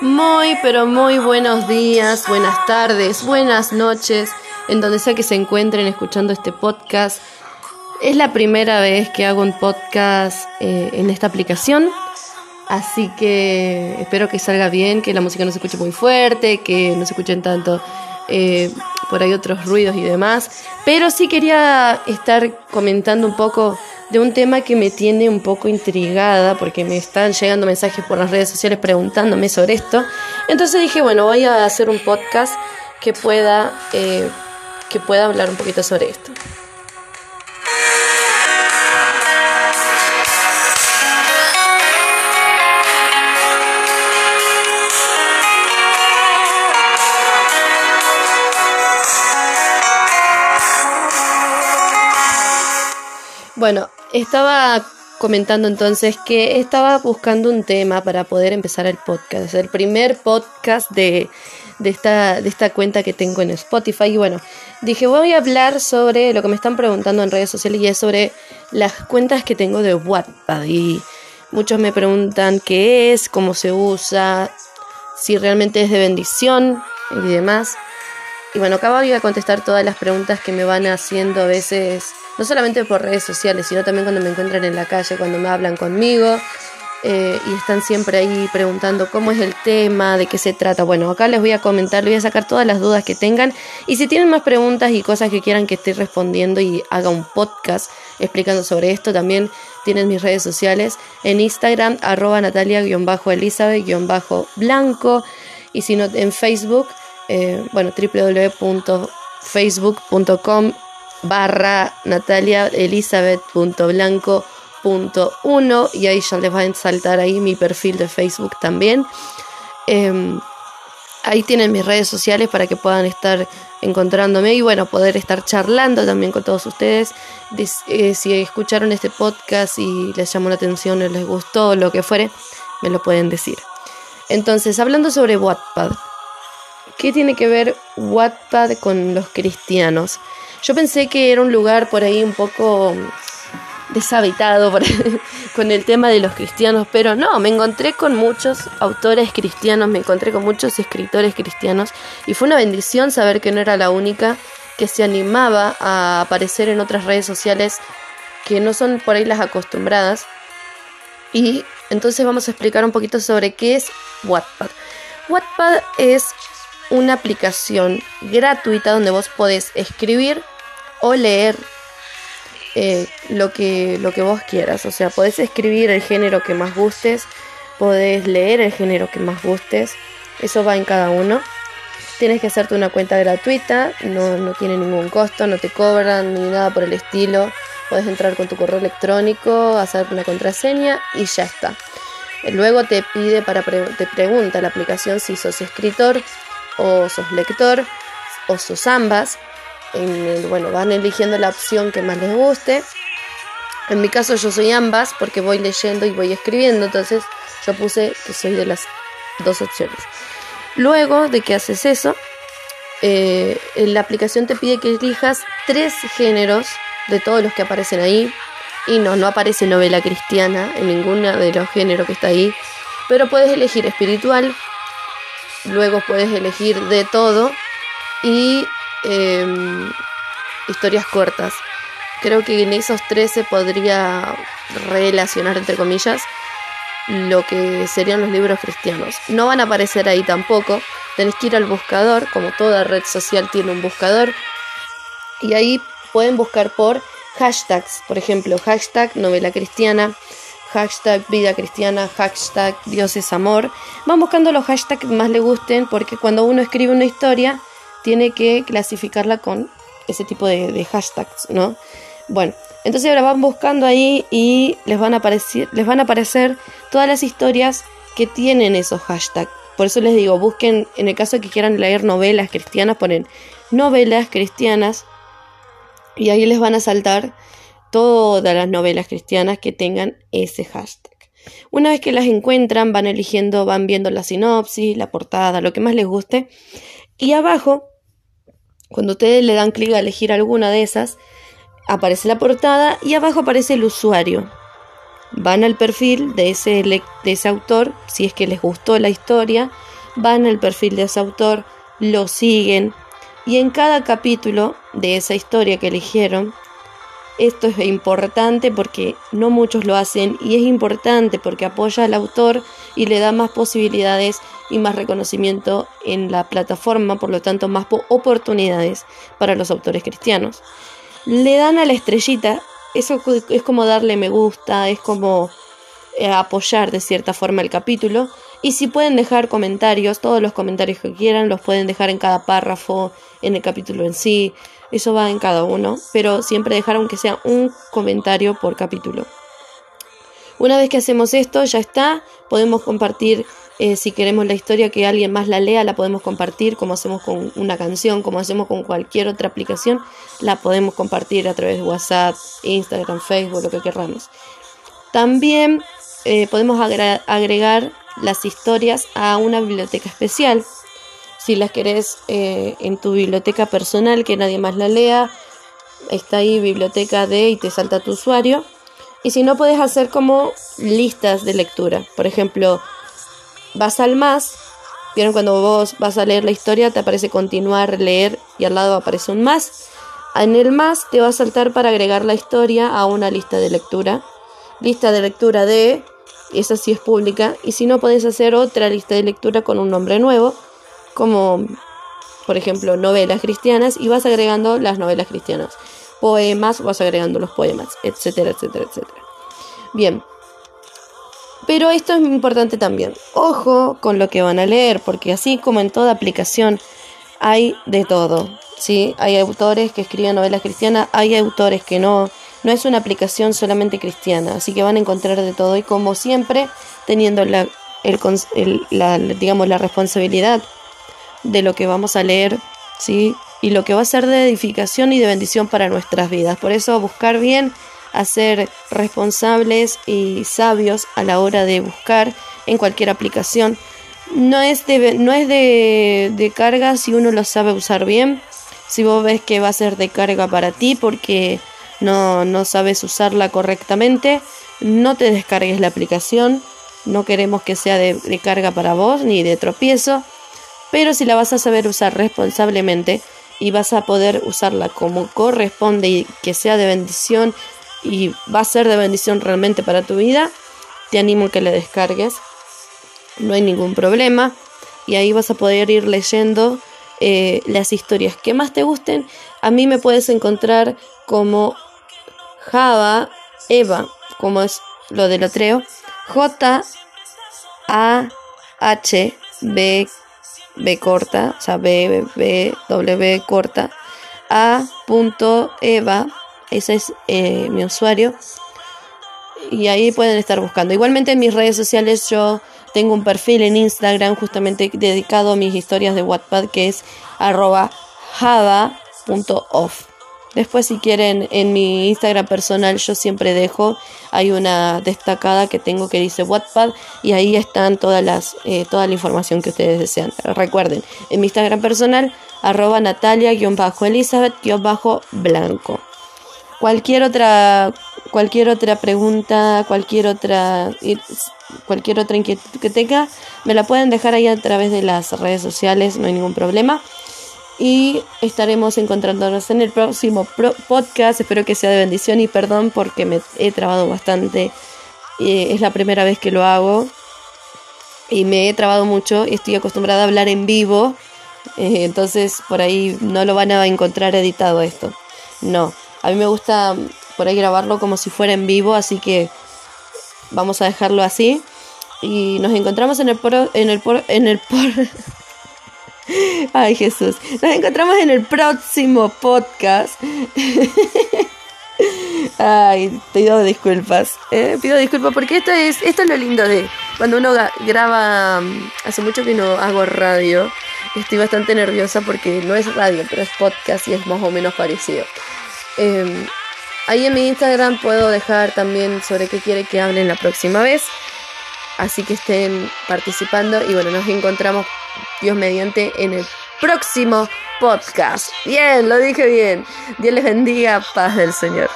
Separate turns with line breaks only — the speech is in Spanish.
Muy, pero muy buenos días, buenas tardes, buenas noches, en donde sea que se encuentren escuchando este podcast. Es la primera vez que hago un podcast eh, en esta aplicación, así que espero que salga bien, que la música no se escuche muy fuerte, que no se escuchen tanto eh, por ahí otros ruidos y demás. Pero sí quería estar comentando un poco de un tema que me tiene un poco intrigada porque me están llegando mensajes por las redes sociales preguntándome sobre esto. Entonces dije, bueno, voy a hacer un podcast que pueda, eh, que pueda hablar un poquito sobre esto. Bueno, estaba comentando entonces que estaba buscando un tema para poder empezar el podcast, el primer podcast de, esta, de esta cuenta que tengo en Spotify. Y bueno, dije, voy a hablar sobre lo que me están preguntando en redes sociales y es sobre las cuentas que tengo de Wattpad. Y muchos me preguntan qué es, cómo se usa, si realmente es de bendición y demás. Y bueno, acá voy a contestar todas las preguntas que me van haciendo a veces no solamente por redes sociales, sino también cuando me encuentran en la calle, cuando me hablan conmigo eh, y están siempre ahí preguntando cómo es el tema, de qué se trata. Bueno, acá les voy a comentar, les voy a sacar todas las dudas que tengan. Y si tienen más preguntas y cosas que quieran que esté respondiendo y haga un podcast explicando sobre esto, también tienen mis redes sociales. En Instagram, arroba natalia-elizabeth-blanco. Y si no en Facebook, eh, bueno, www.facebook.com barra Natalia Elizabeth.blanco.1 y ahí ya les va a saltar ahí mi perfil de Facebook también. Em, ahí tienen mis redes sociales para que puedan estar encontrándome y bueno, poder estar charlando también con todos ustedes. Eh, si escucharon este podcast y les llamó la atención o les gustó lo que fuere, me lo pueden decir. Entonces, hablando sobre Wattpad, ¿qué tiene que ver Wattpad con los cristianos? Yo pensé que era un lugar por ahí un poco deshabitado con el tema de los cristianos, pero no, me encontré con muchos autores cristianos, me encontré con muchos escritores cristianos y fue una bendición saber que no era la única que se animaba a aparecer en otras redes sociales que no son por ahí las acostumbradas. Y entonces vamos a explicar un poquito sobre qué es Wattpad. Wattpad es una aplicación gratuita donde vos podés escribir o leer eh, lo, que, lo que vos quieras. O sea, podés escribir el género que más gustes, podés leer el género que más gustes. Eso va en cada uno. Tienes que hacerte una cuenta gratuita, no, no tiene ningún costo, no te cobran ni nada por el estilo. Puedes entrar con tu correo electrónico, hacer una contraseña y ya está. Luego te pide para te pregunta la aplicación si sos escritor o sos lector o sos ambas bueno, van eligiendo la opción que más les guste. En mi caso yo soy ambas porque voy leyendo y voy escribiendo, entonces yo puse que soy de las dos opciones. Luego de que haces eso, eh, la aplicación te pide que elijas tres géneros de todos los que aparecen ahí. Y no, no aparece novela cristiana en ninguno de los géneros que está ahí. Pero puedes elegir espiritual, luego puedes elegir de todo y Em, historias cortas. Creo que en esos tres se podría relacionar, entre comillas, lo que serían los libros cristianos. No van a aparecer ahí tampoco. Tenés que ir al buscador, como toda red social tiene un buscador. Y ahí pueden buscar por hashtags, por ejemplo, hashtag novela cristiana, hashtag vida cristiana, hashtag Dios es amor. Van buscando los hashtags que más les gusten porque cuando uno escribe una historia, tiene que clasificarla con ese tipo de, hashtags, ¿no? Bueno, entonces ahora van buscando ahí y les van a aparecer, les van a aparecer todas las historias que tienen esos hashtags. Por eso les digo, busquen, en el caso de que quieran leer novelas cristianas, ponen novelas cristianas y ahí les van a saltar todas las novelas cristianas que tengan ese hashtag. Una vez que las encuentran, van eligiendo, van viendo la sinopsis, la portada, lo que más les guste. Y abajo cuando ustedes le dan clic a elegir alguna de esas, aparece la portada y abajo aparece el usuario. van al perfil de ese, de ese autor, si es que les gustó la historia, van al perfil de ese autor, lo siguen y en cada capítulo de esa historia que eligieron, esto es importante porque no muchos lo hacen y es importante porque apoya al autor y le da más posibilidades y más reconocimiento en la plataforma, por lo tanto más oportunidades para los autores cristianos. Le dan a la estrellita, eso es como darle me gusta, es como eh, apoyar de cierta forma el capítulo. Y si pueden dejar comentarios, todos los comentarios que quieran, los pueden dejar en cada párrafo, en el capítulo en sí, eso va en cada uno, pero siempre dejar aunque sea un comentario por capítulo. Una vez que hacemos esto, ya está, podemos compartir, eh, si queremos la historia que alguien más la lea, la podemos compartir como hacemos con una canción, como hacemos con cualquier otra aplicación, la podemos compartir a través de WhatsApp, Instagram, Facebook, lo que queramos. También eh, podemos agregar las historias a una biblioteca especial. Si las querés eh, en tu biblioteca personal, que nadie más la lea, está ahí biblioteca de y te salta tu usuario. Y si no, puedes hacer como listas de lectura. Por ejemplo, vas al más. Vieron cuando vos vas a leer la historia, te aparece continuar, leer y al lado aparece un más. En el más te va a saltar para agregar la historia a una lista de lectura. Lista de lectura de, esa sí es pública. Y si no, puedes hacer otra lista de lectura con un nombre nuevo como por ejemplo novelas cristianas y vas agregando las novelas cristianas, poemas, vas agregando los poemas, etcétera, etcétera, etcétera. Bien, pero esto es importante también. Ojo con lo que van a leer, porque así como en toda aplicación hay de todo. ¿sí? Hay autores que escriben novelas cristianas, hay autores que no. No es una aplicación solamente cristiana, así que van a encontrar de todo y como siempre teniendo la, la, digamos, la responsabilidad de lo que vamos a leer, ¿sí? Y lo que va a ser de edificación y de bendición para nuestras vidas. Por eso buscar bien, hacer responsables y sabios a la hora de buscar en cualquier aplicación. No es de, no es de, de carga si uno lo sabe usar bien. Si vos ves que va a ser de carga para ti porque no, no sabes usarla correctamente, no te descargues la aplicación. No queremos que sea de, de carga para vos ni de tropiezo pero si la vas a saber usar responsablemente y vas a poder usarla como corresponde y que sea de bendición y va a ser de bendición realmente para tu vida, te animo a que la descargues. No hay ningún problema. Y ahí vas a poder ir leyendo eh, las historias que más te gusten. A mí me puedes encontrar como Java Eva, como es lo del otreo. J A H B B corta, o sea, B, B, W corta, A punto Eva, ese es eh, mi usuario. Y ahí pueden estar buscando. Igualmente en mis redes sociales yo tengo un perfil en Instagram justamente dedicado a mis historias de Wattpad que es arroba java.off. Después si quieren en mi Instagram personal yo siempre dejo, hay una destacada que tengo que dice Wattpad y ahí están todas las, eh, toda la información que ustedes desean. Recuerden, en mi Instagram personal arroba natalia-elizabeth-blanco. Cualquier otra, cualquier otra pregunta, cualquier otra, cualquier otra inquietud que tenga, me la pueden dejar ahí a través de las redes sociales, no hay ningún problema y estaremos encontrándonos en el próximo podcast. Espero que sea de bendición y perdón porque me he trabado bastante. es la primera vez que lo hago y me he trabado mucho. Estoy acostumbrada a hablar en vivo, eh, entonces por ahí no lo van a encontrar editado esto. No, a mí me gusta por ahí grabarlo como si fuera en vivo, así que vamos a dejarlo así. Y nos encontramos en el en el en el por Ay, Jesús. Nos encontramos en el próximo podcast. Ay, pido disculpas. Eh, pido disculpas porque esto es, esto es lo lindo de cuando uno graba. Mm, hace mucho que no hago radio. Estoy bastante nerviosa porque no es radio, pero es podcast y es más o menos parecido. Em, ahí en mi Instagram puedo dejar también sobre qué quiere que hable la próxima vez. Así que estén participando y bueno, nos encontramos Dios mediante en el próximo podcast. Bien, lo dije bien. Dios les bendiga, paz del Señor.